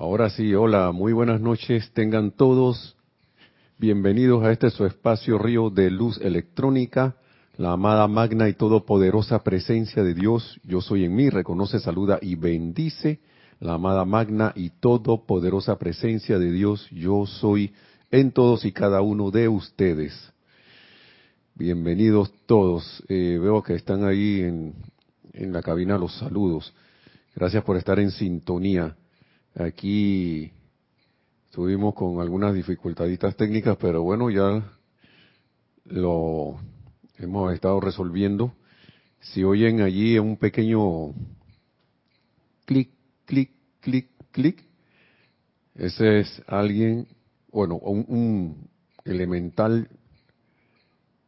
Ahora sí, hola, muy buenas noches, tengan todos bienvenidos a este su espacio río de luz electrónica, la amada magna y todopoderosa presencia de Dios, yo soy en mí, reconoce, saluda y bendice la amada magna y todopoderosa presencia de Dios, yo soy en todos y cada uno de ustedes. Bienvenidos todos. Eh, veo que están ahí en, en la cabina los saludos. Gracias por estar en sintonía. Aquí estuvimos con algunas dificultaditas técnicas, pero bueno, ya lo hemos estado resolviendo. Si oyen allí un pequeño clic, clic, clic, clic, ese es alguien, bueno, un, un elemental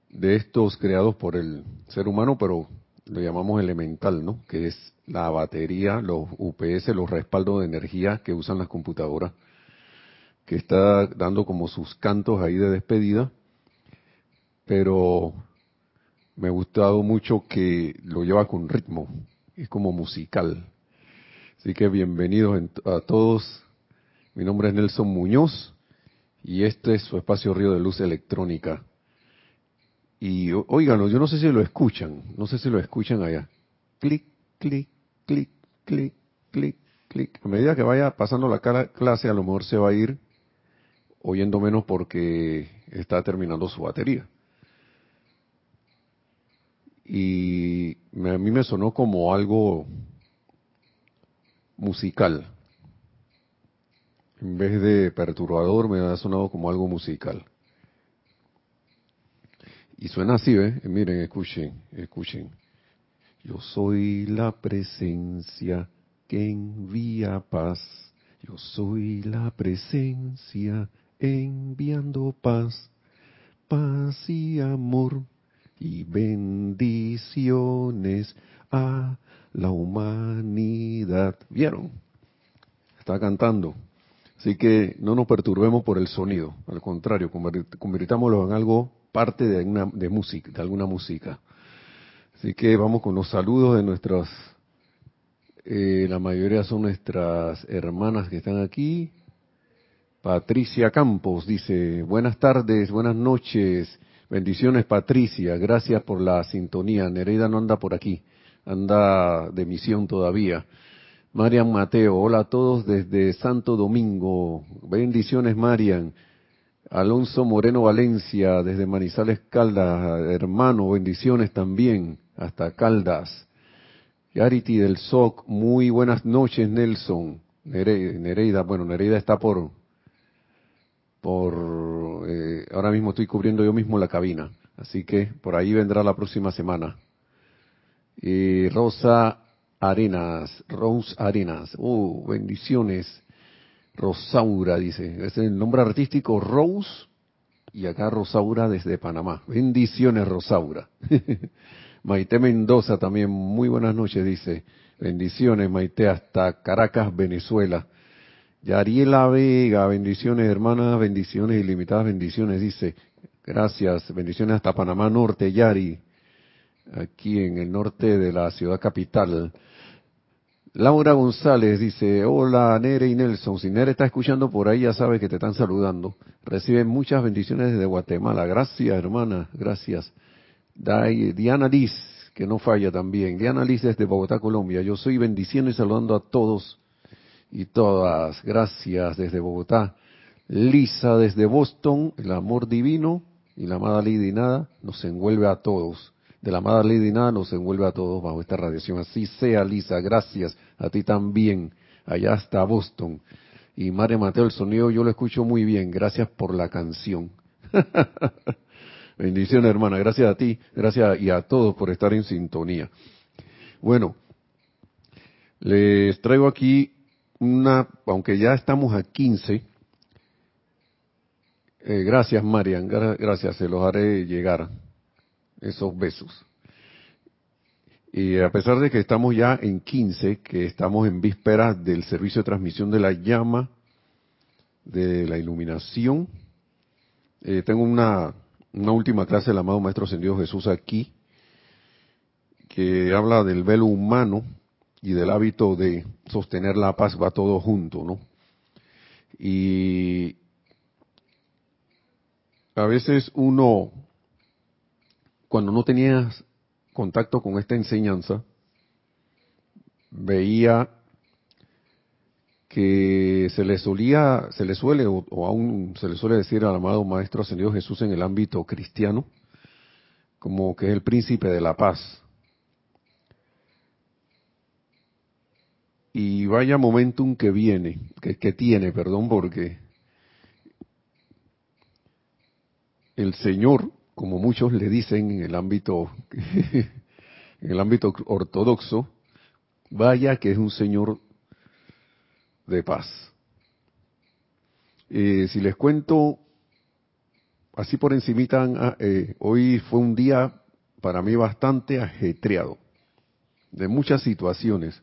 de estos creados por el ser humano, pero lo llamamos elemental, ¿no? Que es la batería, los UPS, los respaldos de energía que usan las computadoras, que está dando como sus cantos ahí de despedida, pero me ha gustado mucho que lo lleva con ritmo, es como musical. Así que bienvenidos a todos. Mi nombre es Nelson Muñoz y este es su espacio Río de Luz Electrónica. Y oíganlo, yo no sé si lo escuchan, no sé si lo escuchan allá. Clic, clic, clic, clic, clic, clic. A medida que vaya pasando la clase, a lo mejor se va a ir oyendo menos porque está terminando su batería. Y a mí me sonó como algo musical. En vez de perturbador, me ha sonado como algo musical. Y suena así, ¿ves? Miren, escuchen, escuchen. Yo soy la presencia que envía paz. Yo soy la presencia enviando paz, paz y amor y bendiciones a la humanidad. ¿Vieron? Está cantando. Así que no nos perturbemos por el sonido. Al contrario, convirtámoslo en algo parte de, una, de música, de alguna música. Así que vamos con los saludos de nuestras, eh, la mayoría son nuestras hermanas que están aquí. Patricia Campos dice, buenas tardes, buenas noches, bendiciones Patricia, gracias por la sintonía. Nereida no anda por aquí, anda de misión todavía. Marian Mateo, hola a todos desde Santo Domingo, bendiciones Marian. Alonso Moreno Valencia, desde Manizales Caldas, hermano, bendiciones también hasta Caldas. Yarity del SOC, muy buenas noches Nelson. Nereida, bueno, Nereida está por, por, eh, ahora mismo estoy cubriendo yo mismo la cabina, así que por ahí vendrá la próxima semana. Y Rosa Arenas, Rose Arenas, uh, bendiciones. Rosaura dice, es el nombre artístico Rose y acá Rosaura desde Panamá. Bendiciones Rosaura. Maite Mendoza también, muy buenas noches, dice. Bendiciones, Maite, hasta Caracas, Venezuela. Yariela Vega, bendiciones, hermanas, bendiciones ilimitadas, bendiciones, dice. Gracias, bendiciones hasta Panamá Norte, Yari, aquí en el norte de la ciudad capital. Laura González dice, hola Nere y Nelson, si Nere está escuchando por ahí ya sabe que te están saludando. Reciben muchas bendiciones desde Guatemala. Gracias, hermana, gracias. Diana Liz, que no falla también. Diana Liz desde Bogotá, Colombia. Yo soy bendiciendo y saludando a todos y todas. Gracias desde Bogotá. Lisa desde Boston, el amor divino y la amada Lady Nada nos envuelve a todos. De la amada Lady Nada nos envuelve a todos bajo esta radiación. Así sea, Lisa. Gracias. A ti también. Allá hasta Boston. Y María Mateo, el sonido yo lo escucho muy bien. Gracias por la canción. Bendiciones, hermana. Gracias a ti, gracias y a todos por estar en sintonía. Bueno, les traigo aquí una, aunque ya estamos a 15. Eh, gracias, Marian. Gracias, se los haré llegar esos besos. Y a pesar de que estamos ya en 15, que estamos en vísperas del servicio de transmisión de la llama, de la iluminación, eh, tengo una una última clase del amado Maestro Ascendido Jesús aquí, que habla del velo humano y del hábito de sostener la paz, va todo junto, ¿no? Y a veces uno, cuando no tenías contacto con esta enseñanza, veía que se le solía, se le suele, o, aún se le suele decir al amado Maestro Ascendido Jesús en el ámbito cristiano, como que es el príncipe de la paz. Y vaya momentum que viene, que, que tiene, perdón, porque el Señor, como muchos le dicen en el ámbito, en el ámbito ortodoxo, vaya que es un Señor de paz. Eh, si les cuento así por encimita, eh, hoy fue un día para mí bastante ajetreado, de muchas situaciones.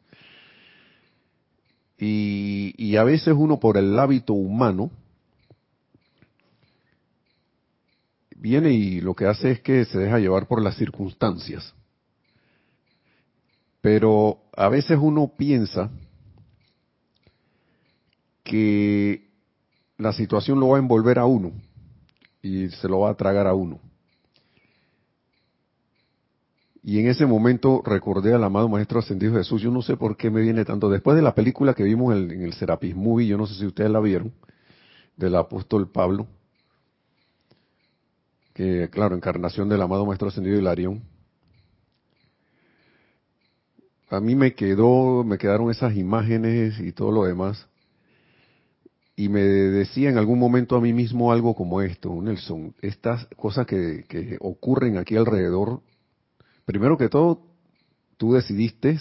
Y a veces uno por el hábito humano viene y lo que hace es que se deja llevar por las circunstancias. Pero a veces uno piensa que la situación lo va a envolver a uno y se lo va a tragar a uno. Y en ese momento recordé al amado Maestro Ascendido Jesús. Yo no sé por qué me viene tanto. Después de la película que vimos en, el Serapis Movie, yo no sé si ustedes la vieron, del apóstol Pablo, que claro, encarnación del amado Maestro Ascendido Hilarión. A mí me quedó, me quedaron esas imágenes y todo lo demás y me decía en algún momento a mí mismo algo como esto, Nelson, estas cosas que, ocurren aquí alrededor, primero que todo, tú decidiste,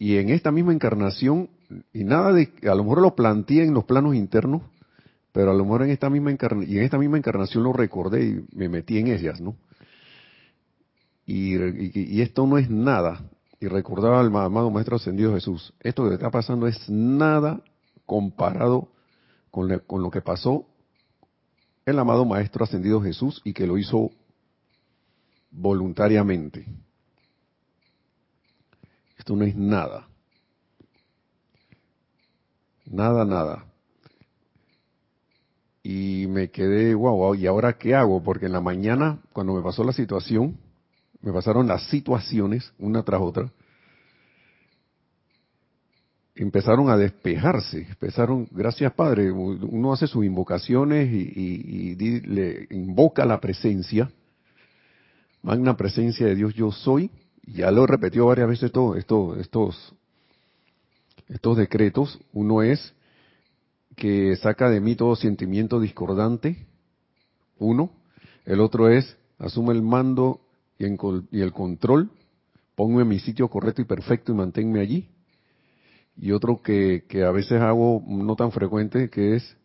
y en esta misma encarnación, y nada de, a lo mejor lo planteé en los planos internos, pero a lo mejor en esta misma encarnación, y en esta misma encarnación lo recordé y me metí en ellas, ¿no? Y, esto no es nada, y recordaba al amado Maestro Ascendido Jesús, esto que está pasando es nada comparado con, lo que pasó el amado Maestro Ascendido Jesús y que lo hizo voluntariamente. Esto no es nada. Nada, nada. Y me quedé, wow, ¿y ahora qué hago? Porque en la mañana, cuando me pasó la situación, me pasaron las situaciones una tras otra, empezaron a despejarse, empezaron, gracias Padre, uno hace sus invocaciones y, le invoca la presencia, magna presencia de Dios yo soy, ya lo he repetido varias veces todo, esto, estos, estos decretos, uno es que saca de mí todo sentimiento discordante, uno, el otro es asume el mando y, el control, pongo en mi sitio correcto y perfecto y manténme allí, y otro que, que a veces hago no tan frecuente, que es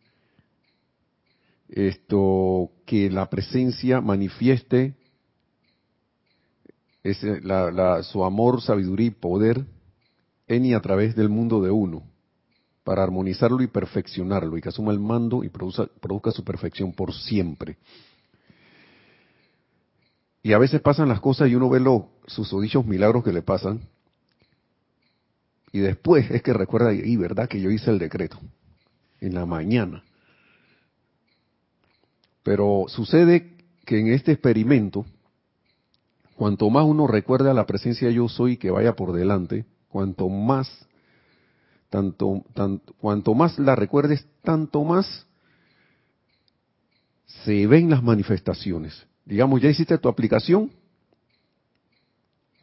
esto que la presencia manifieste ese, la, su amor, sabiduría y poder en y a través del mundo de uno, para armonizarlo y perfeccionarlo, y que asuma el mando y produzca, su perfección por siempre. Y a veces pasan las cosas y uno ve los susodichos milagros que le pasan, y después es que recuerda, y verdad que yo hice el decreto, en la mañana. Pero sucede que en este experimento, cuanto más uno recuerda la presencia yo soy que vaya por delante, cuanto más, tanto, cuanto más la recuerdes, tanto más se ven las manifestaciones. Digamos, ya hiciste tu aplicación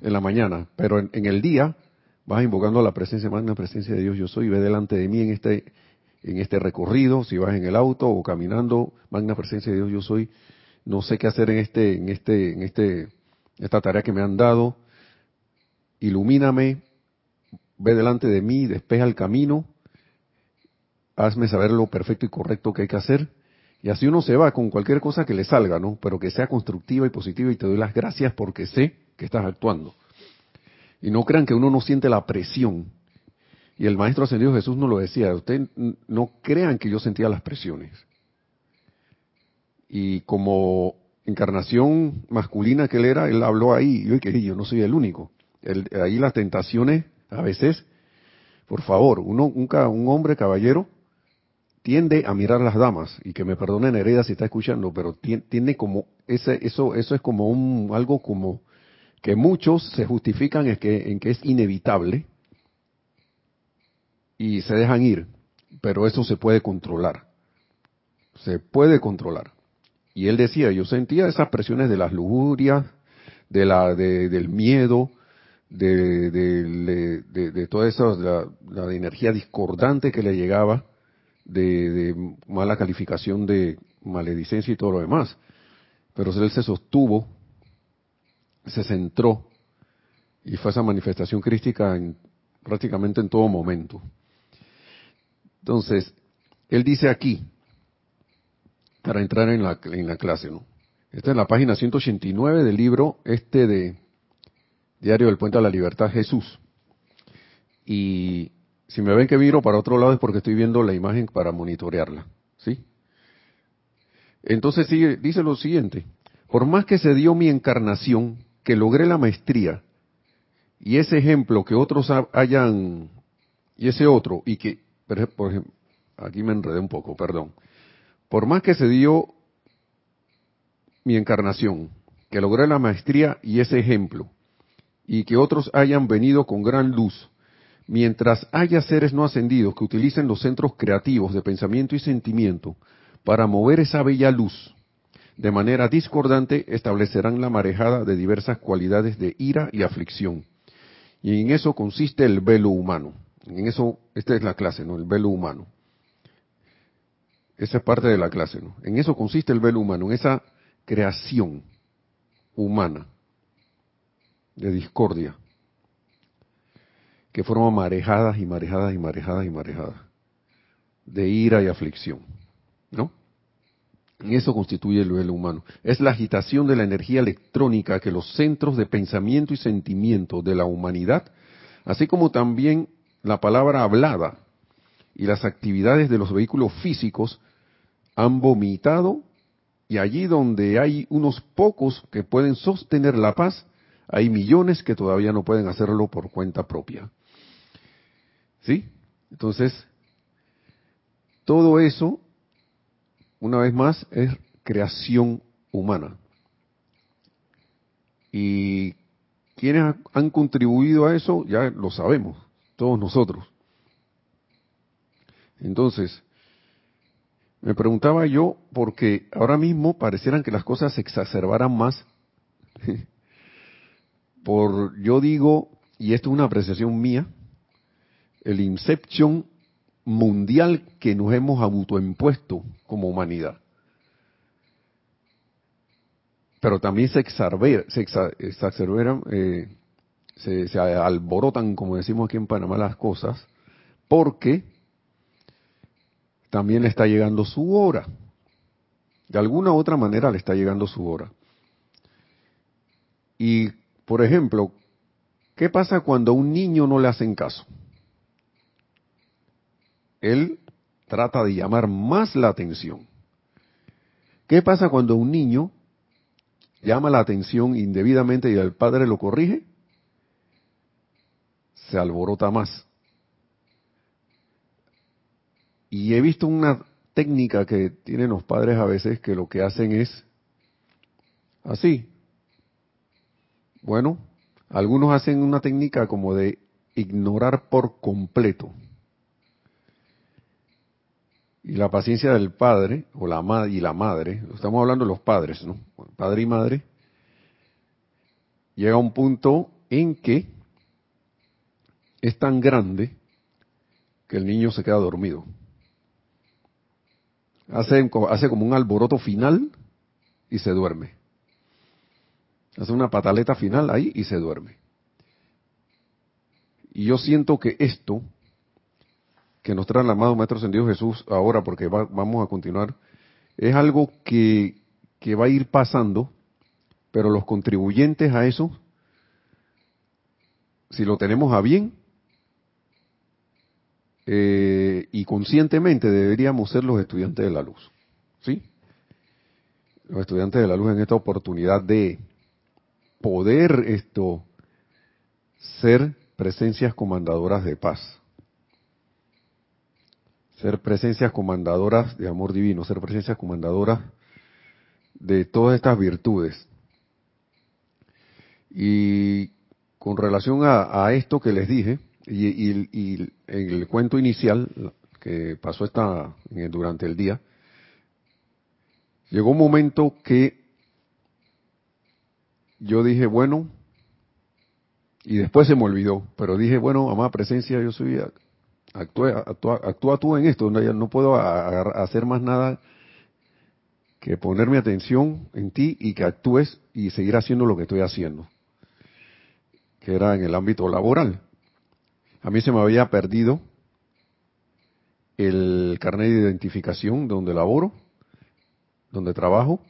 en la mañana, pero en el día vas invocando la presencia, magna presencia de Dios yo soy, ve delante de mí en este, en este recorrido, si vas en el auto o caminando, magna presencia de Dios yo soy, no sé qué hacer en este, en este, en este, esta tarea que me han dado, ilumíname, ve delante de mí, despeja el camino, hazme saber lo perfecto y correcto que hay que hacer, y así uno se va con cualquier cosa que le salga, ¿no? Pero que sea constructiva y positiva y te doy las gracias porque sé que estás actuando. Y no crean que uno no siente la presión. Y el Maestro Ascendido Jesús nos lo decía, ustedes no crean que yo sentía las presiones. Y como encarnación masculina que él era, él habló ahí, yo que yo no soy el único. ahí las tentaciones, a veces, por favor, uno, un, un hombre caballero, tiende a mirar a las damas y que me perdonen Hereda si está escuchando, pero tiene, como ese eso eso es como un algo como que muchos se justifican en que en que es inevitable y se dejan ir, pero eso se puede controlar. Se puede controlar. Y él decía, yo sentía esas presiones de las lujurias, de la del miedo, de, de, de, toda esa la, energía discordante que le llegaba de, mala calificación de maledicencia y todo lo demás. Pero él se sostuvo, se centró y fue esa manifestación crística en, prácticamente en todo momento. Entonces, él dice aquí, para entrar en la, en la clase, ¿no? Esta es la página 189 del libro este de Diario del Puente a la Libertad Jesús. Y si me ven que miro para otro lado es porque estoy viendo la imagen para monitorearla, ¿sí? Entonces sigue, dice lo siguiente, por más que se dio mi encarnación, que logré la maestría, y ese ejemplo que otros hayan, y ese otro, y que, por ejemplo, aquí me enredé un poco, perdón, por más que se dio mi encarnación, que logré la maestría y ese ejemplo, y que otros hayan venido con gran luz, mientras haya seres no ascendidos que utilicen los centros creativos de pensamiento y sentimiento para mover esa bella luz, de manera discordante establecerán la marejada de diversas cualidades de ira y aflicción. Y en eso consiste el velo humano. En eso, esta es la clase, ¿no? El velo humano. Esa es parte de la clase, ¿no? En eso consiste el velo humano, en esa creación humana de discordia que forma marejadas y marejadas y marejadas y marejadas de ira y aflicción, ¿no? Y eso constituye el velo humano. Es la agitación de la energía electrónica que los centros de pensamiento y sentimiento de la humanidad, así como también la palabra hablada y las actividades de los vehículos físicos han vomitado y allí donde hay unos pocos que pueden sostener la paz, hay millones que todavía no pueden hacerlo por cuenta propia. ¿Sí? Entonces, todo eso, una vez más, es creación humana. Y quienes han contribuido a eso, ya lo sabemos, todos nosotros. Entonces, me preguntaba yo, porque ahora mismo parecieran que las cosas se exacerbaran más. Por, yo digo, y esto es una apreciación mía, el inception mundial que nos hemos autoimpuesto como humanidad. Pero también se se, exacerberan, eh, se, alborotan, como decimos aquí en Panamá, las cosas, porque también le está llegando su hora. De alguna u otra manera le está llegando su hora. Y, por ejemplo, ¿qué pasa cuando a un niño no le hacen caso? él trata de llamar más la atención. ¿Qué pasa cuando un niño llama la atención indebidamente y el padre lo corrige? Se alborota más. Y he visto una técnica que tienen los padres a veces que lo que hacen es así. Bueno, algunos hacen una técnica como de ignorar por completo y la paciencia del padre o la y la madre, estamos hablando de los padres, ¿no? Padre y madre, llega a un punto en que es tan grande que el niño se queda dormido. Hace, hace como un alboroto final y se duerme. Hace una pataleta final ahí y se duerme. Y yo siento que esto que nos trae el amado Maestro Ascendido Jesús ahora, porque vamos a continuar, es algo que, que va a ir pasando, pero los contribuyentes a eso, si lo tenemos a bien, eh, y conscientemente deberíamos ser los estudiantes de la luz. ¿Sí? Los estudiantes de la luz en esta oportunidad de poder esto ser presencias comandadoras de paz ser presencias comandadoras de amor divino, ser presencias comandadoras de todas estas virtudes. Y con relación a, esto que les dije, y, en el cuento inicial que pasó esta, durante el día, llegó un momento que yo dije, bueno, y después se me olvidó, pero dije, bueno, amada presencia, yo soy, actúa, actúa, tú en esto, no, no puedo hacer más nada que poner mi atención en ti y que actúes y seguir haciendo lo que estoy haciendo, que era en el ámbito laboral. A mí se me había perdido el carnet de identificación donde laboro, donde trabajo.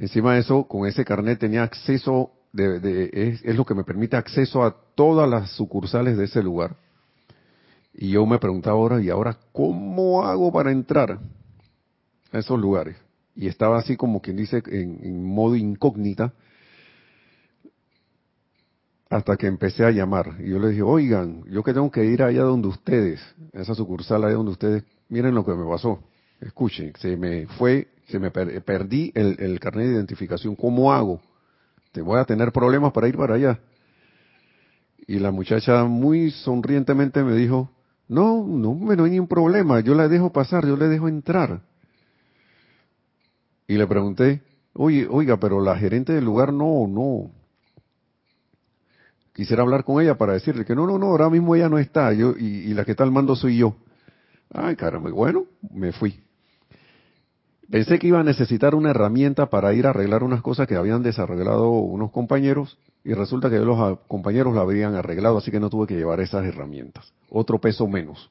Encima de eso, con ese carnet tenía acceso es, lo que me permite acceso a todas las sucursales de ese lugar. Y yo me preguntaba ahora, ¿y ahora cómo hago para entrar a esos lugares? Y estaba así como quien dice en, modo incógnita hasta que empecé a llamar. Y yo le dije, oigan, yo que tengo que ir allá donde ustedes, a esa sucursal allá donde ustedes, miren lo que me pasó. Escuchen, se me fue, se me perdí el, el carnet de identificación. ¿Cómo hago? te voy a tener problemas para ir para allá. Y la muchacha muy sonrientemente me dijo, no, no, no hay ningún problema, yo la dejo pasar, yo le dejo entrar. Y le pregunté, oye, oiga, pero la gerente del lugar no, no. Quisiera hablar con ella para decirle que no, no, no, ahora mismo ella no está, yo, y, y la que está al mando soy yo. Ay, caramba, bueno, me fui. Pensé que iba a necesitar una herramienta para ir a arreglar unas cosas que habían desarreglado unos compañeros y resulta que los compañeros la habían arreglado, así que no tuve que llevar esas herramientas. Otro peso menos.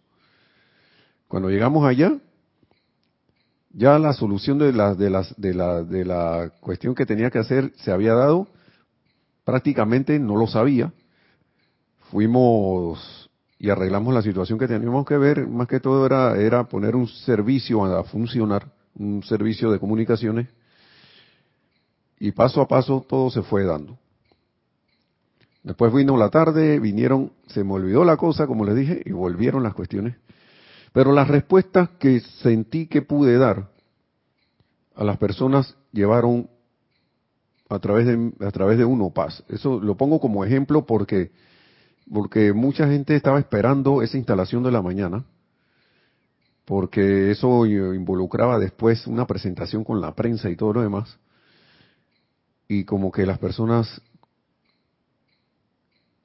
Cuando llegamos allá, ya la solución de la, de, las, de, la, de la cuestión que tenía que hacer se había dado, prácticamente no lo sabía. Fuimos y arreglamos la situación que teníamos que ver, más que todo era, era poner un servicio a funcionar un servicio de comunicaciones, y paso a paso todo se fue dando. Después vino la tarde, vinieron, se me olvidó la cosa, como les dije, y volvieron las cuestiones. Pero las respuestas que sentí que pude dar a las personas llevaron a través de, a través de uno paz. Eso lo pongo como ejemplo porque, porque mucha gente estaba esperando esa instalación de la mañana porque eso involucraba después una presentación con la prensa y todo lo demás. Y como que las personas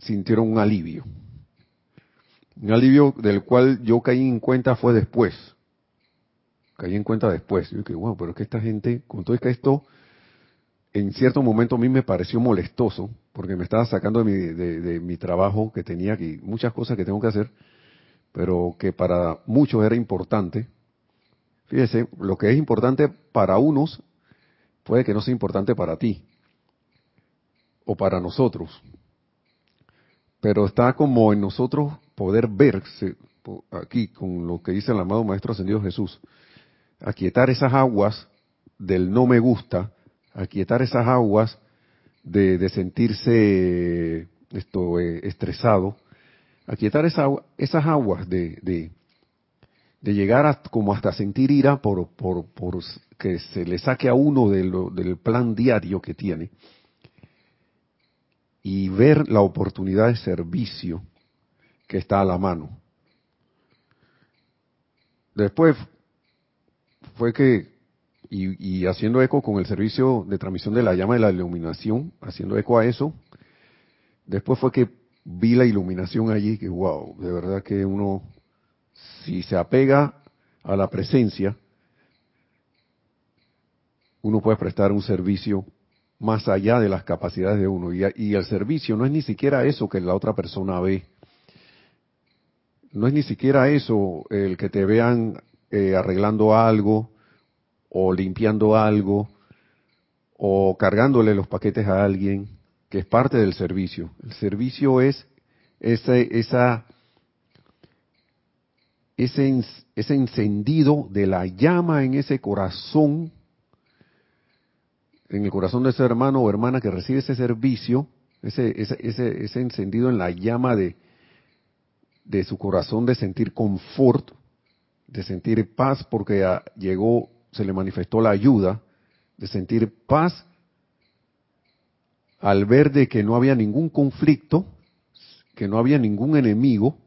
sintieron un alivio. Un alivio del cual yo caí en cuenta fue después. Caí en cuenta después. Yo dije, bueno, pero es que esta gente, con todo es que esto, en cierto momento a mí me pareció molestoso, porque me estaba sacando de mi, de mi trabajo que tenía aquí, muchas cosas que tengo que hacer, pero que para muchos era importante. Fíjese, lo que es importante para unos puede que no sea importante para ti o para nosotros. Pero está como en nosotros poder verse aquí con lo que dice el amado Maestro Ascendido Jesús. Aquietar esas aguas del no me gusta, aquietar esas aguas de, de sentirse esto eh, estresado, aquietar esa, esas aguas de, llegar como hasta sentir ira por que se le saque a uno del plan diario que tiene y ver la oportunidad de servicio que está a la mano. Después fue que, y, y, haciendo eco con el servicio de transmisión de la llama de la iluminación, haciendo eco a eso, después fue que vi la iluminación allí, que wow, de verdad que uno, si se apega a la presencia, uno puede prestar un servicio más allá de las capacidades de uno. Y, el servicio no es ni siquiera eso que la otra persona ve. No es ni siquiera eso el que te vean eh, arreglando algo o limpiando algo o cargándole los paquetes a alguien que es parte del servicio. El servicio es ese, esa, ese, ese encendido de la llama en ese corazón, en el corazón de ese hermano o hermana que recibe ese servicio, ese, ese, ese, ese encendido en la llama de, de su corazón de sentir confort, de sentir paz porque llegó, se le manifestó la ayuda, de sentir paz al ver de que no había ningún conflicto, que no había ningún enemigo,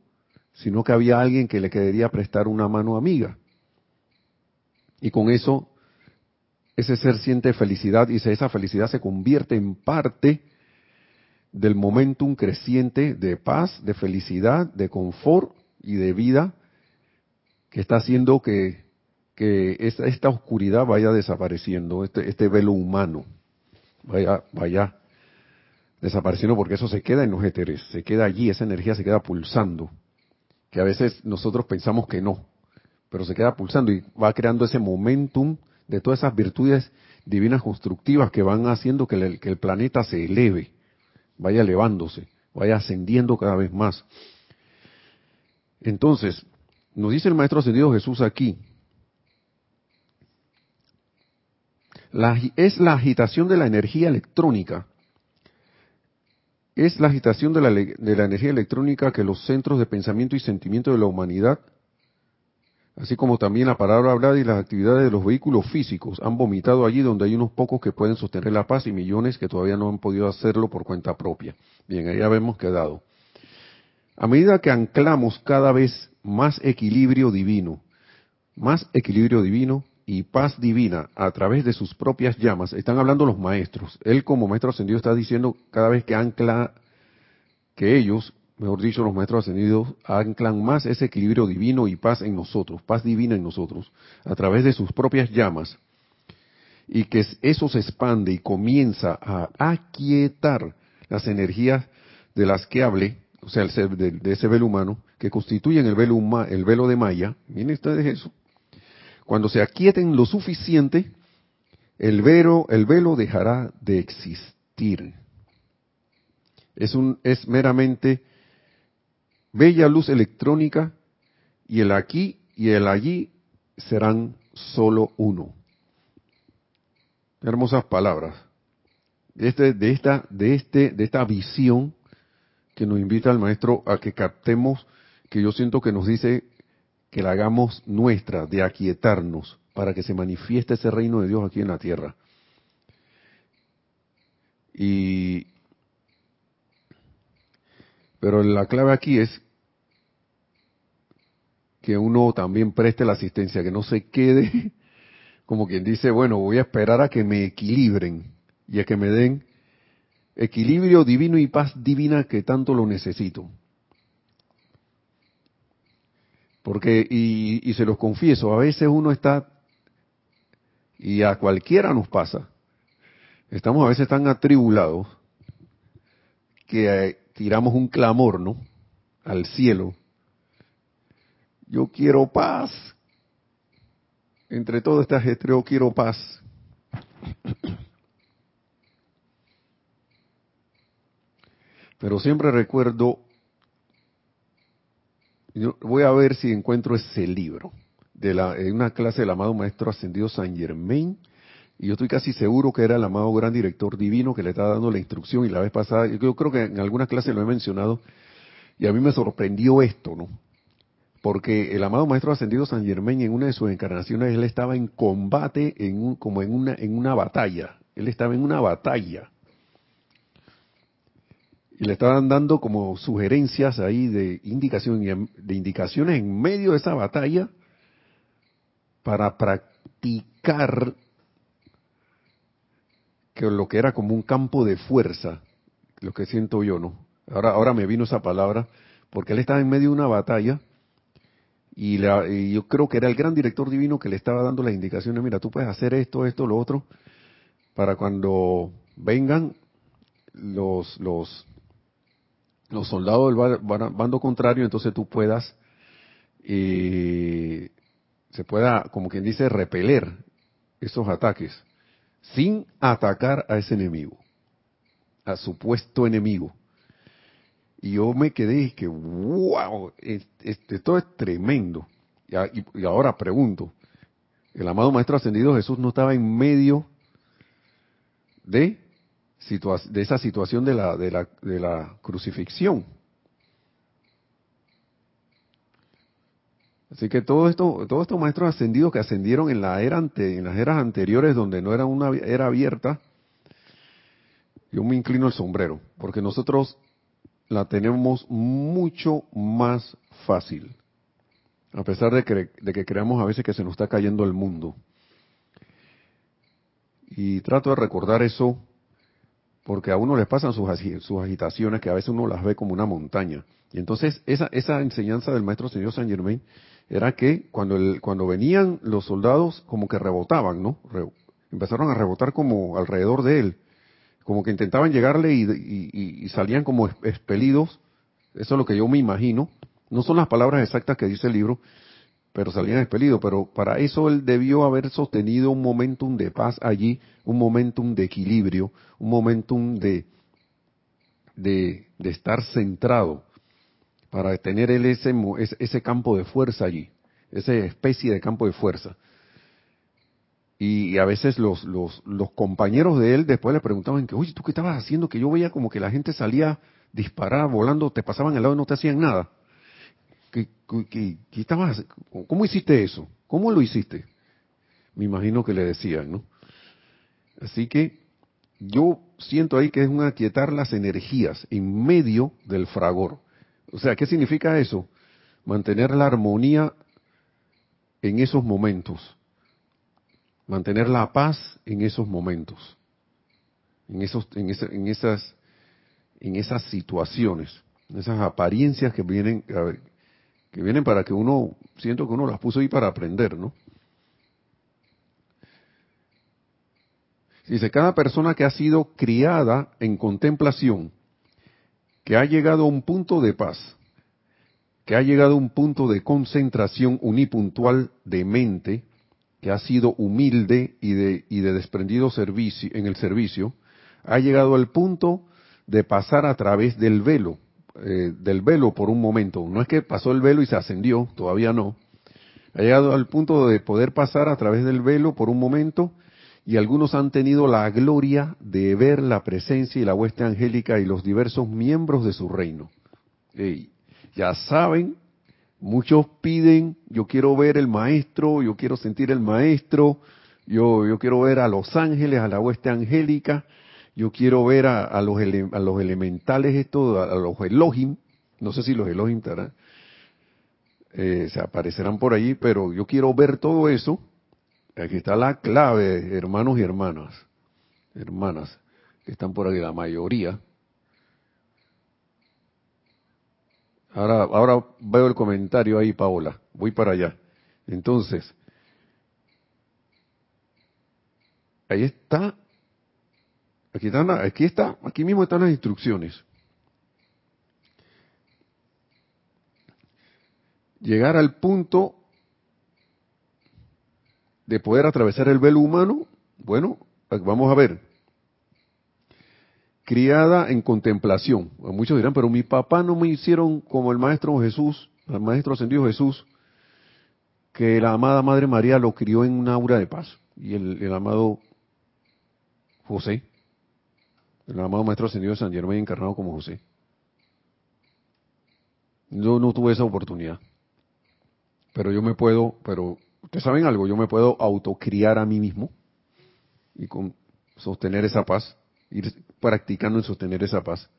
sino que había alguien que le quería prestar una mano amiga. Y con eso, ese ser siente felicidad y esa felicidad se convierte en parte del momentum creciente de paz, de felicidad, de confort y de vida que está haciendo que, esta, oscuridad vaya desapareciendo, este, este velo humano vaya, vaya desapareciendo porque eso se queda en los éteres, se queda allí, esa energía se queda pulsando, que a veces nosotros pensamos que no, pero se queda pulsando y va creando ese momentum de todas esas virtudes divinas constructivas que van haciendo que el, planeta se eleve, vaya elevándose, vaya ascendiendo cada vez más. Entonces, nos dice el Maestro Ascendido Jesús aquí, es la agitación de la energía electrónica es la agitación de la, de la, energía electrónica que los centros de pensamiento y sentimiento de la humanidad, así como también la palabra hablada y las actividades de los vehículos físicos, han vomitado allí donde hay unos pocos que pueden sostener la paz y millones que todavía no han podido hacerlo por cuenta propia. Bien, ahí habemos quedado. A medida que anclamos cada vez más equilibrio divino, más equilibrio divino, y paz divina a través de sus propias llamas, están hablando los maestros. Él como maestro ascendido está diciendo cada vez que ancla, que ellos, mejor dicho, los maestros ascendidos, anclan más ese equilibrio divino y paz en nosotros, paz divina en nosotros, a través de sus propias llamas, y que eso se expande y comienza a aquietar las energías de las que hable, o sea, de, ese velo humano, que constituyen el velo, el velo de Maya. Miren ustedes eso cuando se aquieten lo suficiente, el velo, el velo dejará de existir. Es, un, es meramente bella luz electrónica y el aquí y el allí serán solo uno. Hermosas palabras. Este, de, esta, de, este, de esta visión que nos invita el maestro a que captemos, que yo siento que nos dice que la hagamos nuestra, de aquietarnos, para que se manifieste ese reino de Dios aquí en la tierra. Y pero la clave aquí es que uno también preste la asistencia, que no se quede como quien dice, bueno, voy a esperar a que me equilibren y a que me den equilibrio divino y paz divina que tanto lo necesito. Porque, y, se los confieso, a veces uno está, y a cualquiera nos pasa, estamos a veces tan atribulados que eh, tiramos un clamor, ¿no? Al cielo. Yo quiero paz. Entre todo este ajetreo quiero paz. Pero siempre recuerdo voy a ver si encuentro ese libro de la, una clase del amado maestro ascendido San Germain. Y yo estoy casi seguro que era el amado gran director divino que le estaba dando la instrucción. Y la vez pasada, yo creo que en alguna clase lo he mencionado. Y a mí me sorprendió esto, ¿no? Porque el amado maestro ascendido San Germain en una de sus encarnaciones, él estaba en combate, en un, como en una, en una batalla. Él estaba en una batalla y le estaban dando como sugerencias ahí de indicación de indicaciones en medio de esa batalla para practicar que lo que era como un campo de fuerza, lo que siento yo, ¿no? Ahora, ahora me vino esa palabra, porque él estaba en medio de una batalla y, y yo creo que era el gran director divino que le estaba dando las indicaciones, mira, tú puedes hacer esto, esto, lo otro, para cuando vengan los, los, los soldados del bando contrario, entonces tú puedas, eh, se pueda, como quien dice, repeler esos ataques sin atacar a ese enemigo, a supuesto enemigo. Y yo me quedé que, wow, esto es tremendo. Y, y ahora pregunto, el amado Maestro Ascendido Jesús no estaba en medio de de esa situación de la, de la, de la crucifixión. Así que todo esto, todos estos maestros ascendidos que ascendieron en la era ante, en las eras anteriores donde no era una era abierta, yo me inclino el sombrero, porque nosotros la tenemos mucho más fácil, a pesar de que, de que creamos a veces que se nos está cayendo el mundo. Y trato de recordar eso porque a uno les pasan sus, sus agitaciones que a veces uno las ve como una montaña. Y entonces esa, esa enseñanza del maestro señor Saint Germain era que cuando, el, cuando venían los soldados como que rebotaban, ¿no? empezaron a rebotar como alrededor de él, como que intentaban llegarle y, salían como expelidos, eso es lo que yo me imagino, no son las palabras exactas que dice el libro, pero salían expelidos, pero para eso él debió haber sostenido un momentum de paz allí, un momentum de equilibrio, un momentum de, de, de estar centrado para tener él ese, ese campo de fuerza allí, esa especie de campo de fuerza. Y, a veces los, los, los, compañeros de él después le preguntaban que, oye, ¿tú qué estabas haciendo? Que yo veía como que la gente salía disparada, volando, te pasaban al lado y no te hacían nada. ¿Qué, qué, estabas, ¿Cómo hiciste eso? ¿Cómo lo hiciste? Me imagino que le decían, ¿no? Así que yo siento ahí que es un aquietar las energías en medio del fragor. O sea, ¿qué significa eso? Mantener la armonía en esos momentos. Mantener la paz en esos momentos. En, esos, en, en, esas, en esas situaciones. En esas apariencias que vienen, que vienen para que uno, siento que uno las puso ahí para aprender, ¿no? Dice, cada persona que ha sido criada en contemplación que ha llegado a un punto de paz, que ha llegado a un punto de concentración unipuntual de mente, que ha sido humilde y de, y de desprendido servicio, en el servicio, ha llegado al punto de pasar a través del velo, eh, del velo por un momento. No es que pasó el velo y se ascendió, todavía no. Ha llegado al punto de poder pasar a través del velo por un momento y algunos han tenido la gloria de ver la presencia y la hueste angélica y los diversos miembros de su reino. ya saben, muchos piden, yo quiero ver el maestro, yo quiero sentir el maestro, yo, yo quiero ver a los ángeles, a la hueste angélica, yo quiero ver a, los, elementales, esto, a, los Elohim, no sé si los Elohim eh, se aparecerán por allí, pero yo quiero ver todo eso Aquí está la clave, hermanos y hermanas, hermanas que están por aquí, la mayoría. Ahora, ahora veo el comentario ahí, Paola. Voy para allá. Entonces, ahí está. Aquí, están, aquí está, aquí mismo están las instrucciones. Llegar al punto de poder atravesar el velo humano? Bueno, vamos a ver. Criada en contemplación. Muchos dirán, pero mi papá no me hicieron como el Maestro Jesús, el Maestro Ascendido Jesús, que la amada Madre María lo crió en una aura de paz. Y el, amado José, el amado Maestro Ascendido de San Germán encarnado como José. Yo no tuve esa oportunidad. Pero yo me puedo, pero Ustedes saben algo, yo me puedo autocriar a mí mismo y con sostener esa paz, ir practicando en sostener esa paz,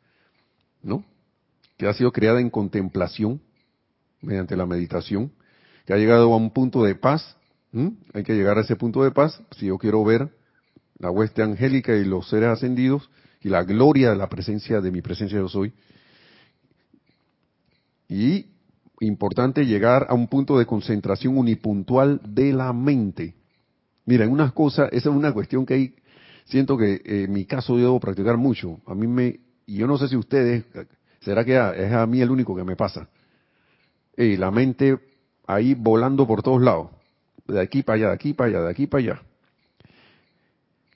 ¿no? Que ha sido creada en contemplación mediante la meditación, que ha llegado a un punto de paz. Hay que llegar a ese punto de paz si yo quiero ver la hueste angélica y los seres ascendidos y la gloria de la presencia de mi presencia yo soy. Y importante llegar a un punto de concentración unipuntual de la mente. Mira, en unas cosas, esa es una cuestión que hay, siento que eh, en mi caso yo debo practicar mucho. A mí me, y yo no sé si ustedes, será que es a mí el único que me pasa. Eh, la mente ahí volando por todos lados, de aquí para allá, de aquí para allá, de aquí para allá.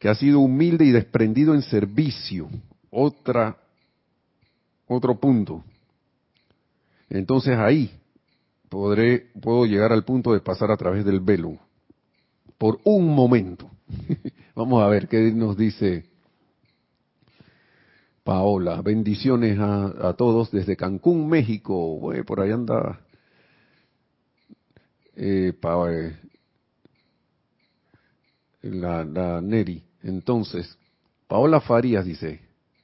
Que ha sido humilde y desprendido en servicio. Otra, otro punto. Entonces ahí podré, puedo llegar al punto de pasar a través del velo. Por un momento. Vamos a ver qué nos dice Paola. Bendiciones a, todos desde Cancún, México. por ahí anda eh, eh, la, la Neri. Entonces, Paola Farías dice,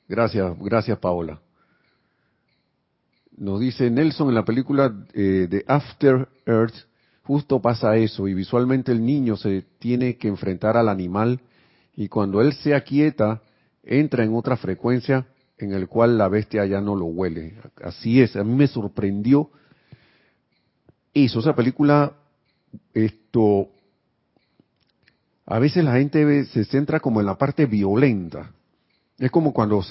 gracias, gracias Paola. Nos dice Nelson en la película eh, de After Earth, justo pasa eso y visualmente el niño se tiene que enfrentar al animal y cuando él se aquieta, entra en otra frecuencia en el cual la bestia ya no lo huele. Así es, a mí me sorprendió eso, esa película, esto, a veces la gente se centra como en la parte violenta. Es como cuando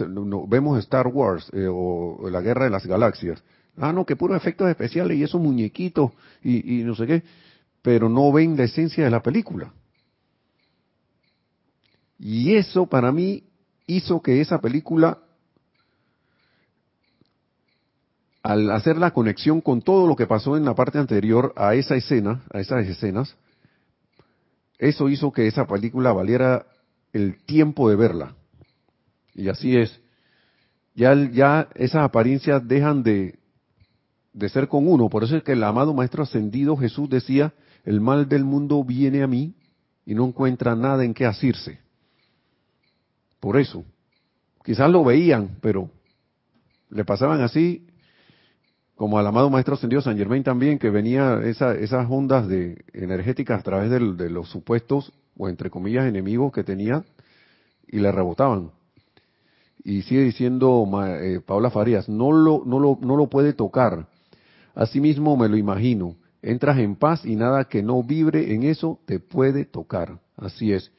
vemos Star Wars eh, o, la Guerra de las Galaxias. Ah, no, que puros efectos especiales y esos muñequitos y, y no sé qué, pero no ven la esencia de la película. Y eso para mí hizo que esa película al hacer la conexión con todo lo que pasó en la parte anterior a esa escena, a esas escenas, eso hizo que esa película valiera el tiempo de verla. Y así es. Ya, ya esas apariencias dejan de, de ser con uno. Por eso es que el amado Maestro Ascendido Jesús decía, el mal del mundo viene a mí y no encuentra nada en qué asirse. Por eso. Quizás lo veían, pero le pasaban así como al amado Maestro Ascendido San Germain también, que venía esa, esas ondas de energéticas a través de, los supuestos, o entre comillas, enemigos que tenía, y le rebotaban. Y sigue diciendo eh, Paula Farías, no lo, no, lo, no lo puede tocar. Asimismo me lo imagino. Entras en paz y nada que no vibre en eso te puede tocar. Así es.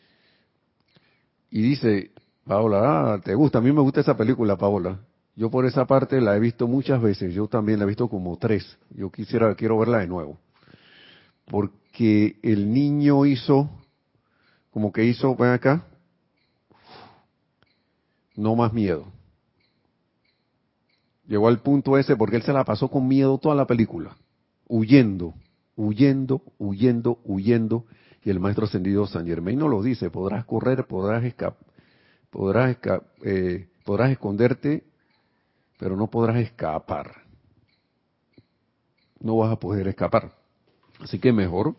Y dice, Paola, ah, te gusta, a mí me gusta esa película, Paola. Yo por esa parte la he visto muchas veces, yo también la he visto como tres. Yo quisiera, quiero verla de nuevo. Porque el niño hizo, como que hizo, ven acá, no más miedo. Llegó al punto ese porque él se la pasó con miedo toda la película, huyendo, huyendo, huyendo, huyendo. Y el maestro ascendido San Germain no lo dice, podrás correr, podrás escapar, podrás, eh, podrás esconderte pero no podrás escapar. No vas a poder escapar. Así que mejor,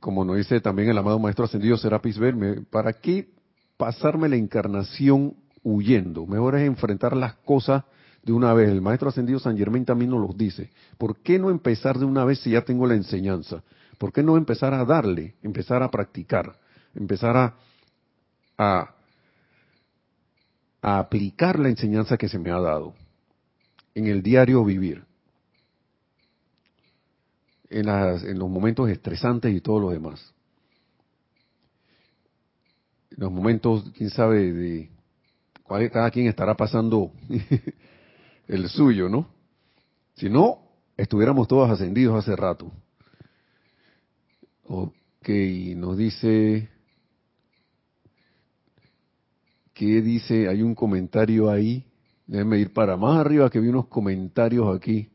como nos dice también el amado Maestro Ascendido Serapis Verme, ¿para qué pasarme la encarnación huyendo? Mejor es enfrentar las cosas de una vez. El Maestro Ascendido San Germán también nos lo dice. ¿Por qué no empezar de una vez si ya tengo la enseñanza? ¿Por qué no empezar a darle, empezar a practicar, empezar a, a a aplicar la enseñanza que se me ha dado en el diario vivir, en, en los momentos estresantes y todo lo demás. Los momentos, quién sabe, de cuál, cada quien estará pasando el suyo, ¿no? Si no, estuviéramos todos ascendidos hace rato. Ok, nos dice ¿Qué dice? Hay un comentario ahí. Déjenme ir para más arriba que vi unos comentarios aquí.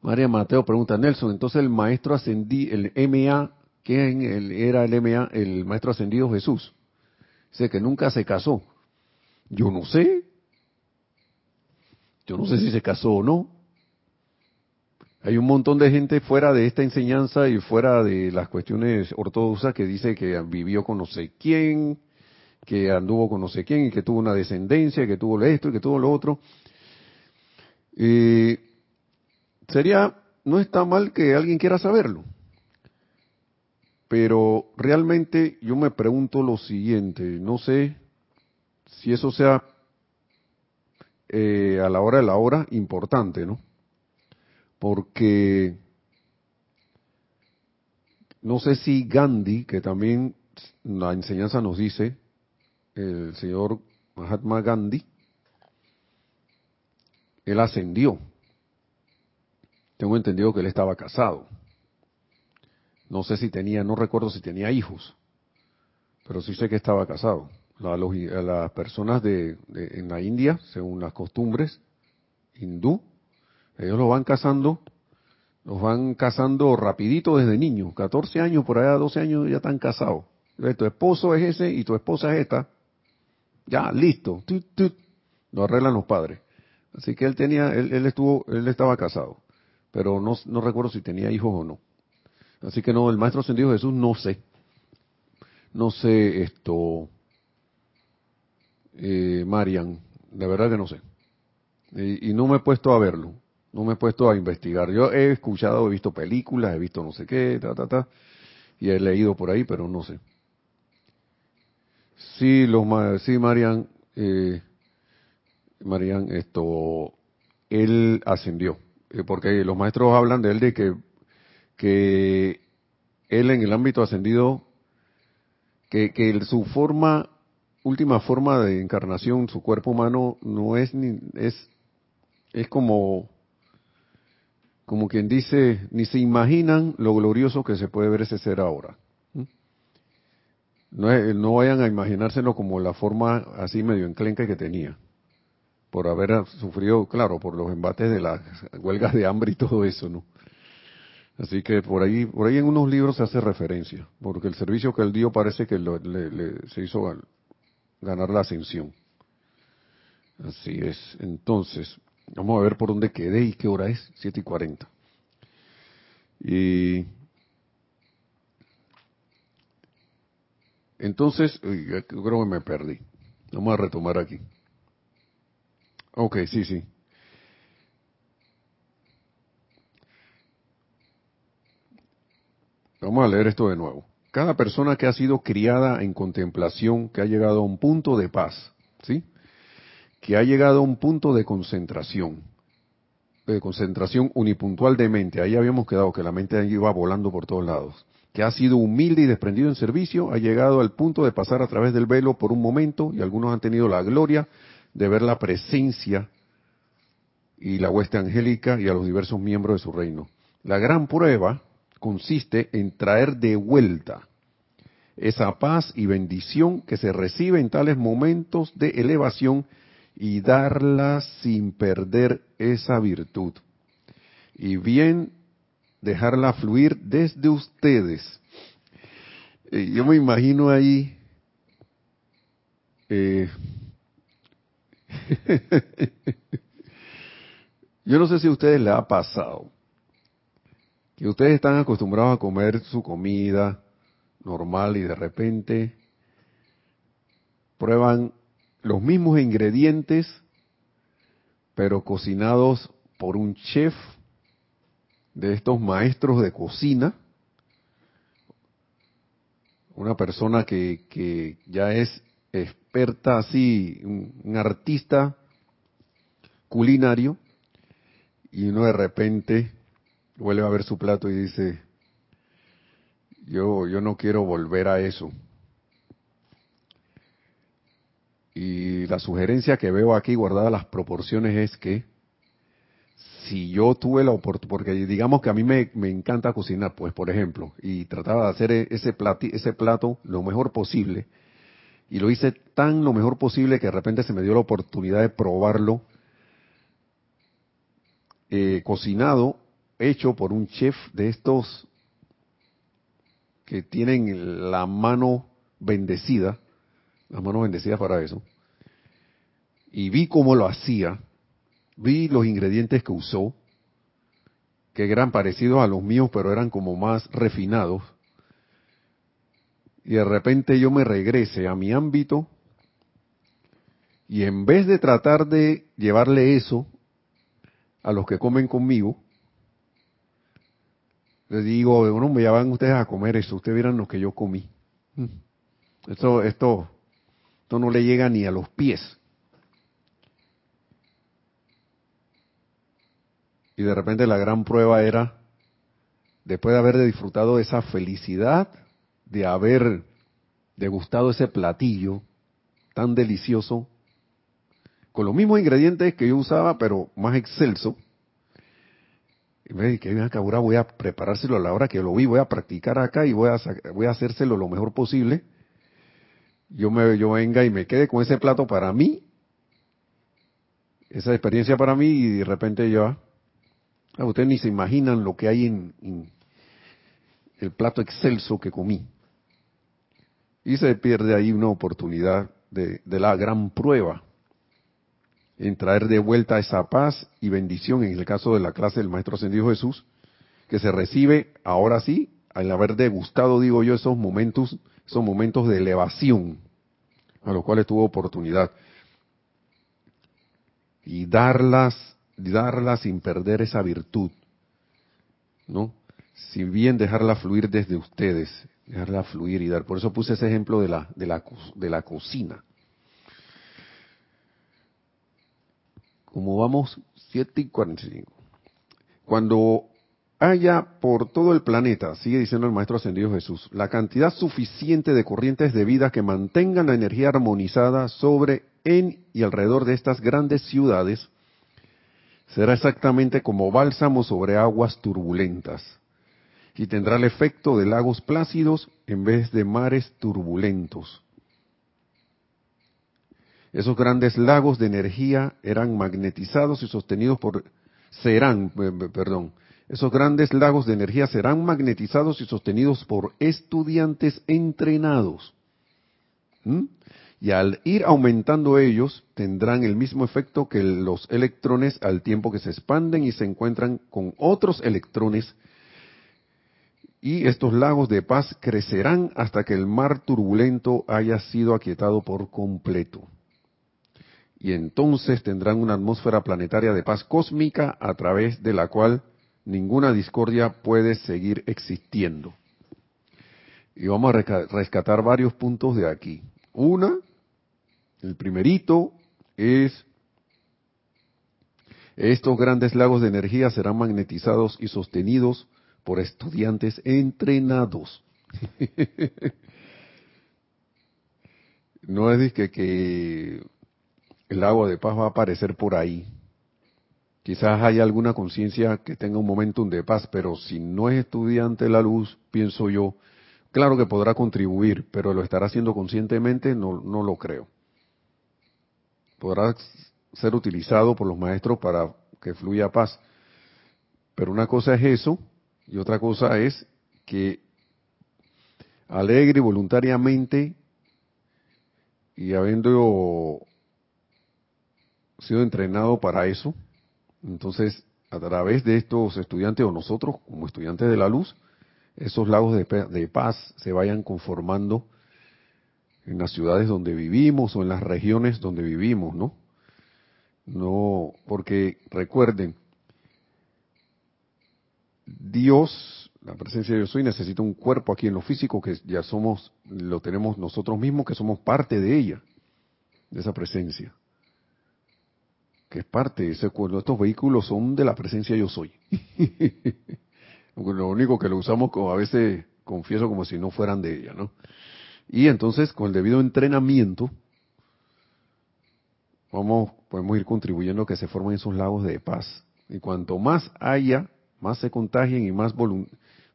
María Mateo pregunta, Nelson, entonces el maestro ascendido, el MA, ¿quién era el MA? El maestro ascendido Jesús. Dice que nunca se casó. Yo no sé. Yo no sé si se casó o no. Hay un montón de gente fuera de esta enseñanza y fuera de las cuestiones ortodoxas que dice que vivió con no sé quién, que anduvo con no sé quién y que tuvo una descendencia, que tuvo esto y que tuvo lo otro. sería, no está mal que alguien quiera saberlo, pero realmente yo me pregunto lo siguiente, no sé si eso sea eh, a la hora de la hora importante, ¿no? Porque no sé si Gandhi, que también la enseñanza nos dice, el señor Mahatma Gandhi, él ascendió. Tengo entendido que él estaba casado. No sé si tenía, no recuerdo si tenía hijos, pero sí sé que estaba casado. las personas de, en la India, según las costumbres hindú, ellos los van casando, los van casando rapidito desde niños, 14 años, por allá 12 años ya están casados. Tu esposo es ese y tu esposa es esta, ya, listo. Lo arreglan los padres. Así que él tenía, él, estuvo, él estaba casado. Pero no, no recuerdo si tenía hijos o no. Así que no, el Maestro Ascendido Jesús no sé. No sé esto, eh, Marian, de verdad que no sé. Y, y, no me he puesto a verlo, no me he puesto a investigar. Yo he escuchado, he visto películas, he visto no sé qué, ta, ta, ta, y he leído por ahí, pero no sé. Sí, los, sí, Marian, eh, Marian, esto, él ascendió, eh, porque los maestros hablan de él de que, que él en el ámbito ascendido, que, que su forma, última forma de encarnación, su cuerpo humano, no es ni, es, es como, como quien dice, ni se imaginan lo glorioso que se puede ver ese ser ahora. No, vayan a imaginárselo como la forma así medio enclenca que tenía por haber sufrido, claro, por los embates de las huelgas de hambre y todo eso, ¿no? Así que por ahí, por ahí en unos libros se hace referencia, porque el servicio que él dio parece que le, se hizo ganar la ascensión. Así es. Entonces, vamos a ver por dónde quedé y qué hora es, siete y cuarenta. Y entonces, creo que me perdí. Vamos a retomar aquí. Ok, sí, sí. Vamos a leer esto de nuevo. Cada persona que ha sido criada en contemplación, que ha llegado a un punto de paz, ¿sí? Que ha llegado a un punto de concentración, de concentración unipuntual de mente. Ahí habíamos quedado que la mente iba volando por todos lados. Que ha sido humilde y desprendido en servicio, ha llegado al punto de pasar a través del velo por un momento y algunos han tenido la gloria de ver la presencia y la hueste angélica y a los diversos miembros de su reino. La gran prueba consiste en traer de vuelta esa paz y bendición que se recibe en tales momentos de elevación y darla sin perder esa virtud. Y bien dejarla fluir desde ustedes. Eh, yo me imagino ahí eh, Yo no sé si a ustedes les ha pasado que ustedes están acostumbrados a comer su comida normal y de repente prueban los mismos ingredientes, pero cocinados por un chef de estos maestros de cocina, una persona que, que ya es experta así, un, artista culinario, y uno de repente vuelve a ver su plato y dice, yo, yo no quiero volver a eso. Y la sugerencia que veo aquí, guardada las proporciones, es que si yo tuve la oportunidad, porque digamos que a mí me, me, encanta cocinar, pues por ejemplo, y trataba de hacer ese, ese plato lo mejor posible, y lo hice tan lo mejor posible que de repente se me dio la oportunidad de probarlo eh, cocinado, hecho por un chef de estos que tienen la mano bendecida, las manos bendecidas para eso, y vi cómo lo hacía, vi los ingredientes que usó, que eran parecidos a los míos, pero eran como más refinados, y de repente yo me regrese a mi ámbito y en vez de tratar de llevarle eso a los que comen conmigo, les digo, bueno, me van ustedes a comer eso, ustedes vieran lo que yo comí. Mm. Esto, esto, esto no le llega ni a los pies. Y de repente la gran prueba era, después de haber disfrutado esa felicidad, de haber degustado ese platillo tan delicioso, con los mismos ingredientes que yo usaba, pero más excelso. Y me dije, que acá, ahora voy a preparárselo a la hora que lo vi, voy a practicar acá y voy a, voy a hacérselo lo mejor posible. Yo, me, yo venga y me quede con ese plato para mí, esa experiencia para mí, y de repente yo, ustedes ni se imaginan lo que hay en el plato excelso que comí y se pierde ahí una oportunidad de, la gran prueba en traer de vuelta esa paz y bendición, en el caso de la clase del Maestro Ascendido Jesús, que se recibe ahora sí al haber degustado, digo yo, esos momentos, esos momentos de elevación a los cuales tuvo oportunidad. Y darlas, darlas sin perder esa virtud, ¿no? Si bien dejarla fluir desde ustedes, dejarla fluir y dar. Por eso puse ese ejemplo de la, de la, de la cocina. Como vamos, 7 y 45. Cuando haya por todo el planeta, sigue diciendo el Maestro Ascendido Jesús, la cantidad suficiente de corrientes de vida que mantengan la energía armonizada sobre, en y alrededor de estas grandes ciudades, será exactamente como bálsamo sobre aguas turbulentas y tendrá el efecto de lagos plácidos en vez de mares turbulentos. Esos grandes lagos de energía eran magnetizados y sostenidos por serán, perdón, esos grandes lagos de energía serán magnetizados y sostenidos por estudiantes entrenados. Y al ir aumentando ellos, tendrán el mismo efecto que los electrones al tiempo que se expanden y se encuentran con otros electrones. Y estos lagos de paz crecerán hasta que el mar turbulento haya sido aquietado por completo. Y entonces tendrán una atmósfera planetaria de paz cósmica a través de la cual ninguna discordia puede seguir existiendo. Y vamos a rescatar varios puntos de aquí. Una, el primerito es, estos grandes lagos de energía serán magnetizados y sostenidos por estudiantes entrenados. no es que, que el agua de paz va a aparecer por ahí. Quizás haya alguna conciencia que tenga un momentum de paz, pero si no es estudiante la luz, pienso yo, claro que podrá contribuir, pero lo estará haciendo conscientemente, no, no lo creo. Podrá ser utilizado por los maestros para que fluya paz. Pero una cosa es eso y otra cosa es que alegre y voluntariamente y habiendo sido entrenado para eso, entonces, a través de estos estudiantes o nosotros como estudiantes de la luz, esos lagos de, paz se vayan conformando en las ciudades donde vivimos o en las regiones donde vivimos, ¿no? No, porque recuerden, Dios, la presencia de Dios soy, necesita un cuerpo aquí en lo físico que ya somos, lo tenemos nosotros mismos, que somos parte de ella, de esa presencia que es parte de ese cuerpo. Estos vehículos son de la presencia yo soy. lo único que lo usamos a veces confieso como si no fueran de ella, ¿no? Y entonces con el debido entrenamiento vamos podemos ir contribuyendo a que se formen esos lagos de paz. Y cuanto más haya, más se contagien y más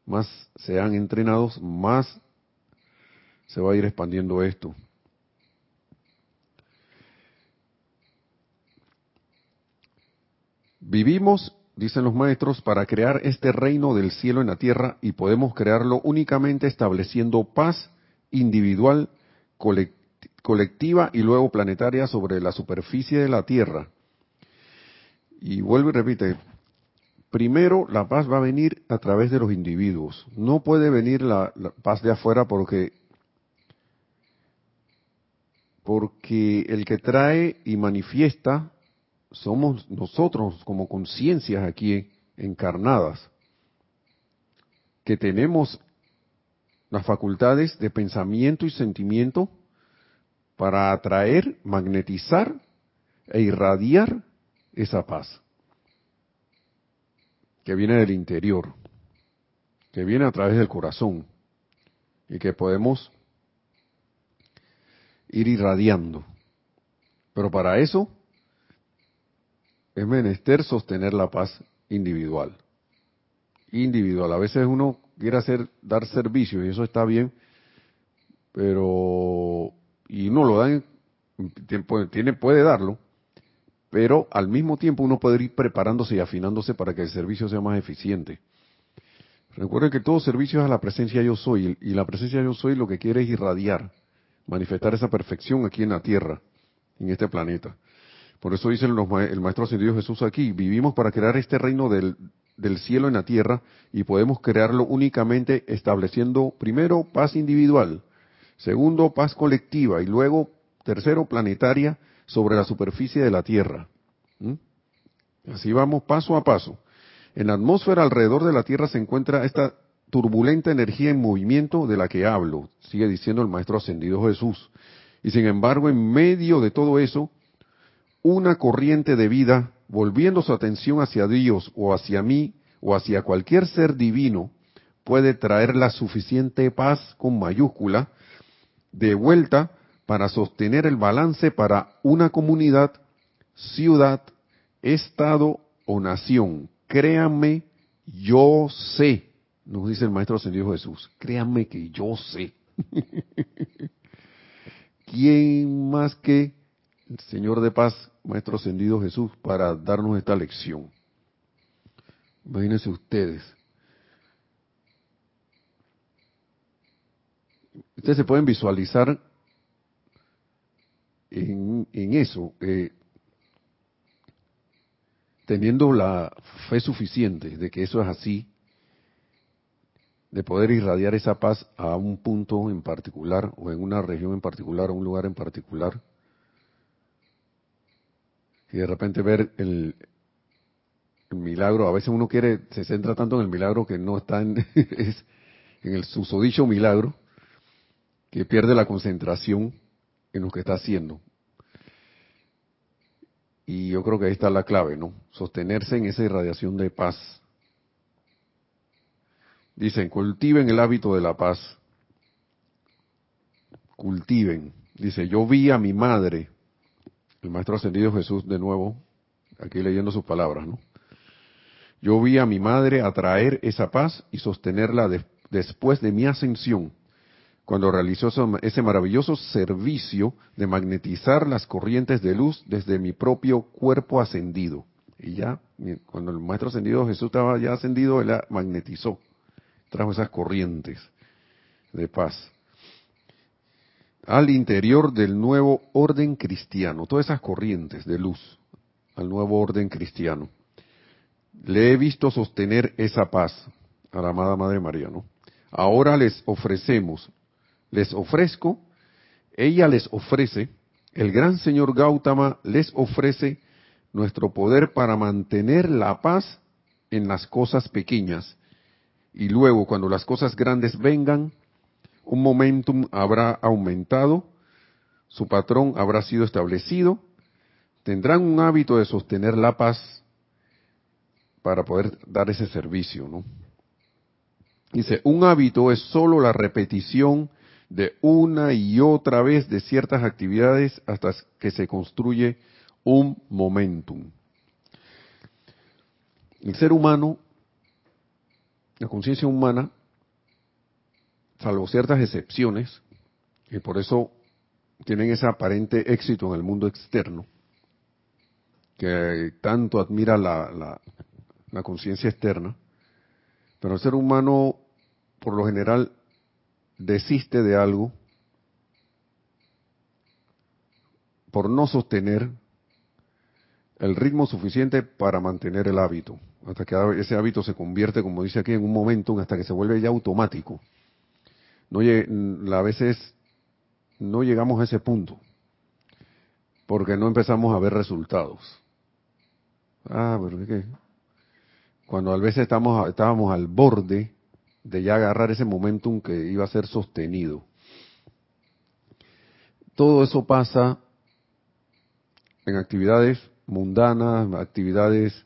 más sean entrenados, más se va a ir expandiendo esto. Vivimos, dicen los maestros, para crear este reino del cielo en la tierra y podemos crearlo únicamente estableciendo paz individual, colectiva y luego planetaria sobre la superficie de la tierra. Y vuelvo y repite, primero la paz va a venir a través de los individuos. No puede venir la, la paz de afuera porque porque el que trae y manifiesta somos nosotros como conciencias aquí encarnadas, que tenemos las facultades de pensamiento y sentimiento para atraer, magnetizar e irradiar esa paz que viene del interior, que viene a través del corazón y que podemos ir irradiando. Pero para eso es menester sostener la paz individual. Individual. A veces uno quiere hacer, dar servicio y eso está bien, pero, y uno lo da, tiene, puede darlo, pero al mismo tiempo uno puede ir preparándose y afinándose para que el servicio sea más eficiente. Recuerden que todo servicio es a la presencia yo soy, y la presencia yo soy lo que quiere es irradiar, manifestar esa perfección aquí en la tierra, en este planeta. Por eso dice el maestro ascendido Jesús aquí, vivimos para crear este reino del, cielo en la tierra y podemos crearlo únicamente estableciendo primero paz individual, segundo paz colectiva y luego tercero planetaria sobre la superficie de la tierra. ¿Mm? Así vamos paso a paso. En la atmósfera alrededor de la Tierra se encuentra esta turbulenta energía en movimiento de la que hablo, sigue diciendo el Maestro Ascendido Jesús. Y sin embargo, en medio de todo eso, una corriente de vida, volviendo su atención hacia Dios o hacia mí o hacia cualquier ser divino, puede traer la suficiente paz con mayúscula de vuelta para sostener el balance para una comunidad, ciudad, estado o nación. Créanme, yo sé, nos dice el Maestro Ascendido Jesús, créanme que yo sé. ¿Quién más que Señor de paz, Maestro Ascendido Jesús, para darnos esta lección? Imagínense ustedes. Ustedes se pueden visualizar en, eso, eh, teniendo la fe suficiente de que eso es así, de poder irradiar esa paz a un punto en particular o en una región en particular o un lugar en particular y de repente ver el, milagro, a veces uno quiere, se centra tanto en el milagro que no está en, es, en el susodicho milagro, que pierde la concentración en lo que está haciendo. Y yo creo que ahí está la clave, ¿no? Sostenerse en esa irradiación de paz. Dicen, cultiven el hábito de la paz. Cultiven. Dice, yo vi a mi madre, el Maestro Ascendido Jesús de nuevo, aquí leyendo sus palabras, ¿no? Yo vi a mi madre atraer esa paz y sostenerla después de mi ascensión cuando realizó ese maravilloso servicio de magnetizar las corrientes de luz desde mi propio cuerpo ascendido. Y ya, cuando el maestro ascendido Jesús estaba ya ascendido, él magnetizó, trajo esas corrientes de paz al interior del nuevo orden cristiano, todas esas corrientes de luz al nuevo orden cristiano. Le he visto sostener esa paz a la amada Madre María, ¿no? Ahora les ofrecemos les ofrezco, ella les ofrece, el gran señor Gautama les ofrece nuestro poder para mantener la paz en las cosas pequeñas. Y luego, cuando las cosas grandes vengan, un momentum habrá aumentado, su patrón habrá sido establecido, tendrán un hábito de sostener la paz para poder dar ese servicio, ¿no? Dice, un hábito es solo la repetición de una y otra vez de ciertas actividades hasta que se construye un momentum. El ser humano, la conciencia humana, salvo ciertas excepciones, y por eso tienen ese aparente éxito en el mundo externo, que tanto admira la, la, la conciencia externa, pero el ser humano, por lo general, desiste de algo por no sostener el ritmo suficiente para mantener el hábito, hasta que ese hábito se convierte, como dice aquí, en un momento, hasta que se vuelve ya automático. No, a veces no llegamos a ese punto, porque no empezamos a ver resultados. Ah, pero es cuando a veces estamos, estábamos al borde de ya agarrar ese momentum que iba a ser sostenido. Todo eso pasa en actividades mundanas, actividades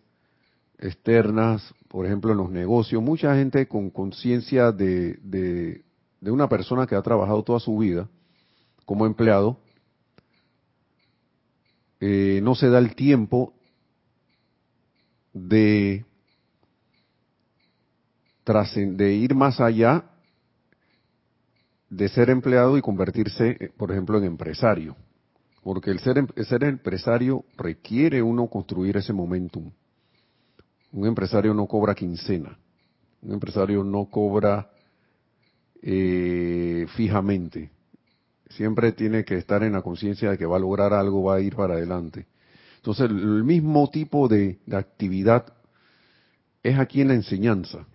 externas, por ejemplo en los negocios. Mucha gente con conciencia de, de, una persona que ha trabajado toda su vida como empleado, eh, no se da el tiempo de de ir más allá de ser empleado y convertirse, eh, por ejemplo, en empresario. Porque el ser, em, ser empresario requiere uno construir ese momentum. Un empresario no cobra quincena. Un empresario no cobra eh, fijamente. Siempre tiene que estar en la conciencia de que va a lograr algo, va a ir para adelante. Entonces, el mismo tipo de actividad es aquí en la enseñanza.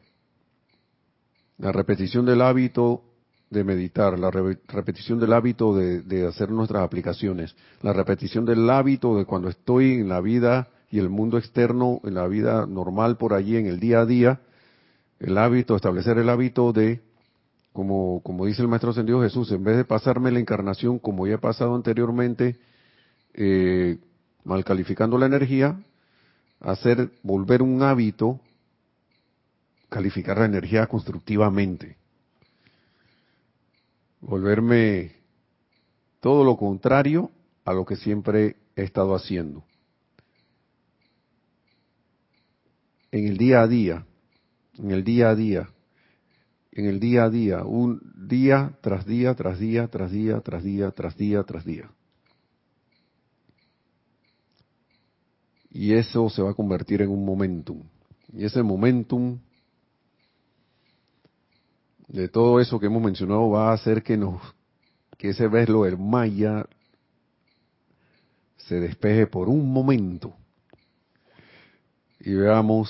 La repetición del hábito de meditar, la repetición del hábito de, hacer nuestras aplicaciones, la repetición del hábito de cuando estoy en la vida y el mundo externo, en la vida normal por allí, en el día a día, el hábito, establecer el hábito de, como, como dice el Maestro Ascendido Jesús, en vez de pasarme la encarnación como ya he pasado anteriormente, eh, mal calificando la energía, hacer, volver un hábito, calificar la energía constructivamente volverme todo lo contrario a lo que siempre he estado haciendo. En el día a día, en el día a día, en el día a día, un día tras día, tras día, tras día, tras día, tras día, tras día. Y eso se va a convertir en un momentum. Y ese momentum de todo eso que hemos mencionado va a hacer que nos que ese veslo del Maya se despeje por un momento y veamos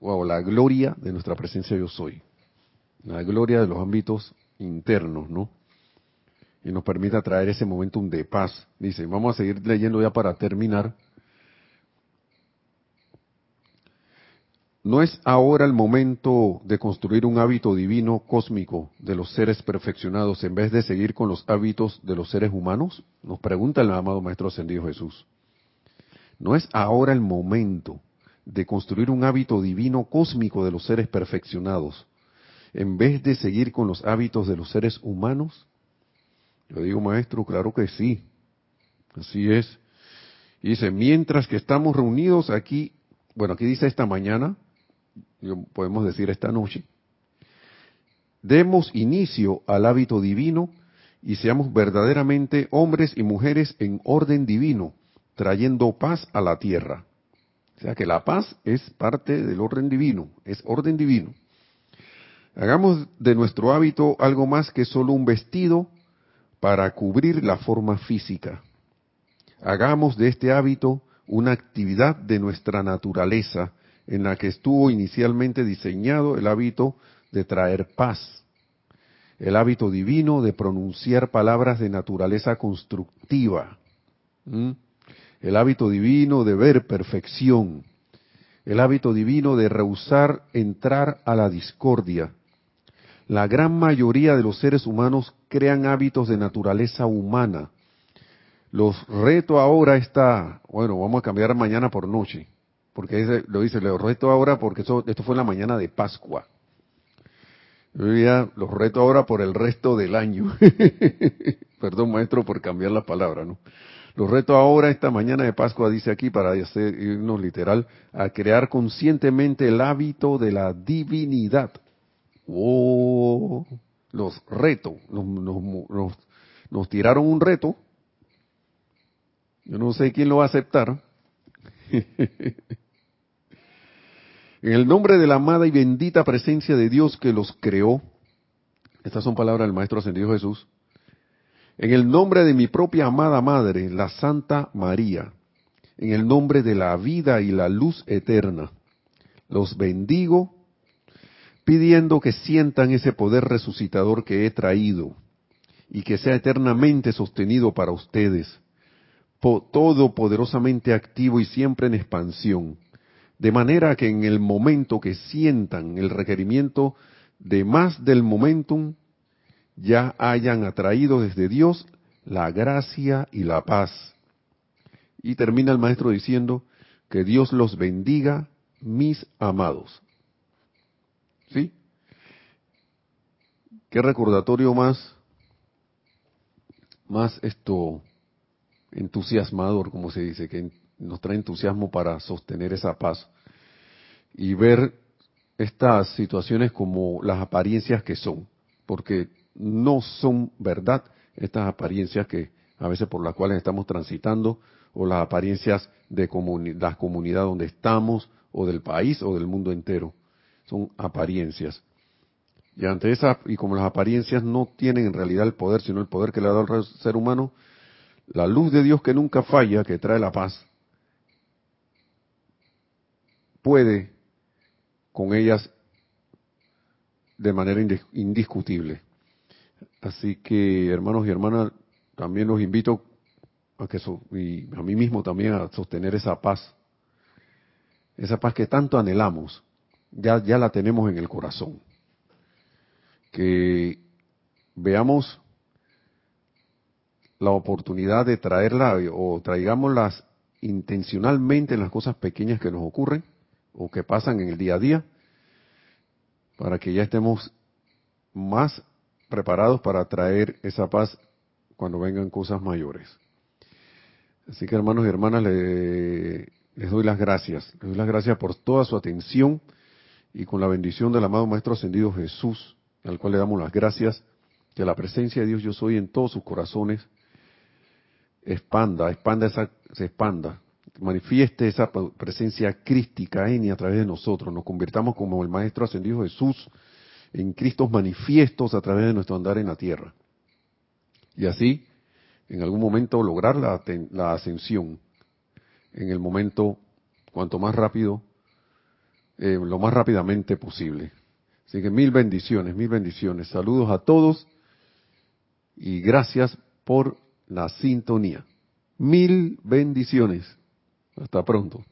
wow, la gloria de nuestra presencia yo soy, la gloria de los ámbitos internos, ¿no? Y nos permita traer ese momentum de paz. Dice, vamos a seguir leyendo ya para terminar. ¿No es ahora el momento de construir un hábito divino cósmico de los seres perfeccionados en vez de seguir con los hábitos de los seres humanos? Nos pregunta el amado Maestro Ascendido Jesús. ¿No es ahora el momento de construir un hábito divino cósmico de los seres perfeccionados en vez de seguir con los hábitos de los seres humanos? Yo digo, Maestro, claro que sí. Así es. Y dice, mientras que estamos reunidos aquí, bueno, aquí dice esta mañana, podemos decir esta noche, demos inicio al hábito divino y seamos verdaderamente hombres y mujeres en orden divino, trayendo paz a la tierra. O sea que la paz es parte del orden divino, es orden divino. Hagamos de nuestro hábito algo más que solo un vestido para cubrir la forma física. Hagamos de este hábito una actividad de nuestra naturaleza en la que estuvo inicialmente diseñado el hábito de traer paz, el hábito divino de pronunciar palabras de naturaleza constructiva, el hábito divino de ver perfección, el hábito divino de rehusar entrar a la discordia. La gran mayoría de los seres humanos crean hábitos de naturaleza humana. Los reto ahora está, bueno, vamos a cambiar mañana por noche porque lo dice, lo reto ahora porque esto fue la mañana de Pascua. Los reto ahora por el resto del año. Perdón, maestro, por cambiar la palabra, ¿no? Los reto ahora, esta mañana de Pascua, dice aquí, para irnos literal, a crear conscientemente el hábito de la divinidad. Oh, los reto, nos, nos, nos tiraron un reto. Yo no sé quién lo va a aceptar. En el nombre de la amada y bendita presencia de Dios que los creó, estas son palabras del Maestro Ascendido Jesús, en el nombre de mi propia amada Madre, la Santa María, en el nombre de la vida y la luz eterna, los bendigo pidiendo que sientan ese poder resucitador que he traído y que sea eternamente sostenido para ustedes, todo poderosamente activo y siempre en expansión de manera que en el momento que sientan el requerimiento de más del momentum, ya hayan atraído desde Dios la gracia y la paz. Y termina el maestro diciendo, que Dios los bendiga, mis amados. ¿Sí? ¿Qué recordatorio más, más esto, entusiasmador, como se dice, que nos trae entusiasmo para sostener esa paz y ver estas situaciones como las apariencias que son, porque no son verdad estas apariencias que a veces por las cuales estamos transitando o las apariencias de la comunidad donde estamos o del país o del mundo entero. Son apariencias. Y ante esas, y como las apariencias no tienen en realidad el poder, sino el poder que le ha dado al ser humano, la luz de Dios que nunca falla, que trae la paz, puede con ellas de manera indiscutible. Así que, hermanos y hermanas, también los invito a que y a mí mismo también a sostener esa paz, esa paz que tanto anhelamos, ya, ya la tenemos en el corazón. Que veamos la oportunidad de traerla o traigámoslas intencionalmente en las cosas pequeñas que nos ocurren o que pasan en el día a día, para que ya estemos más preparados para traer esa paz cuando vengan cosas mayores. Así que hermanos y hermanas, les, doy las gracias. Les doy las gracias por toda su atención y con la bendición del amado Maestro Ascendido Jesús, al cual le damos las gracias, que la presencia de Dios yo soy en todos sus corazones expanda, expanda esa, se expanda, manifieste esa presencia crística en y a través de nosotros, nos convirtamos como el Maestro Ascendido Jesús en Cristos manifiestos a través de nuestro andar en la tierra. Y así, en algún momento, lograr la, la ascensión, en el momento cuanto más rápido, eh, lo más rápidamente posible. Así que mil bendiciones, mil bendiciones. Saludos a todos y gracias por la sintonía. Mil bendiciones. Hasta pronto.